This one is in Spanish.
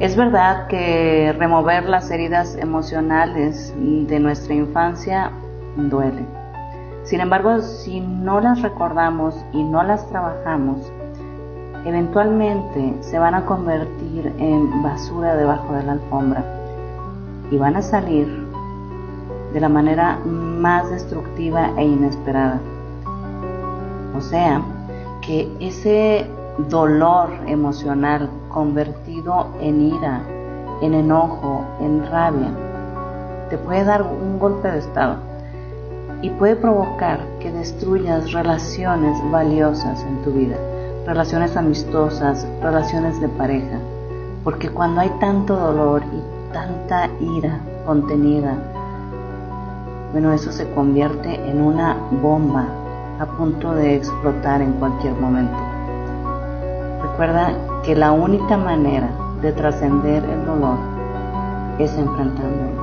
Es verdad que remover las heridas emocionales de nuestra infancia duele. Sin embargo, si no las recordamos y no las trabajamos, eventualmente se van a convertir en basura debajo de la alfombra y van a salir de la manera más destructiva e inesperada. O sea, que ese dolor emocional convertido en ira, en enojo, en rabia, te puede dar un golpe de estado y puede provocar que destruyas relaciones valiosas en tu vida, relaciones amistosas, relaciones de pareja, porque cuando hay tanto dolor y tanta ira contenida, bueno, eso se convierte en una bomba a punto de explotar en cualquier momento. Recuerda que la única manera de trascender el dolor es enfrentándolo.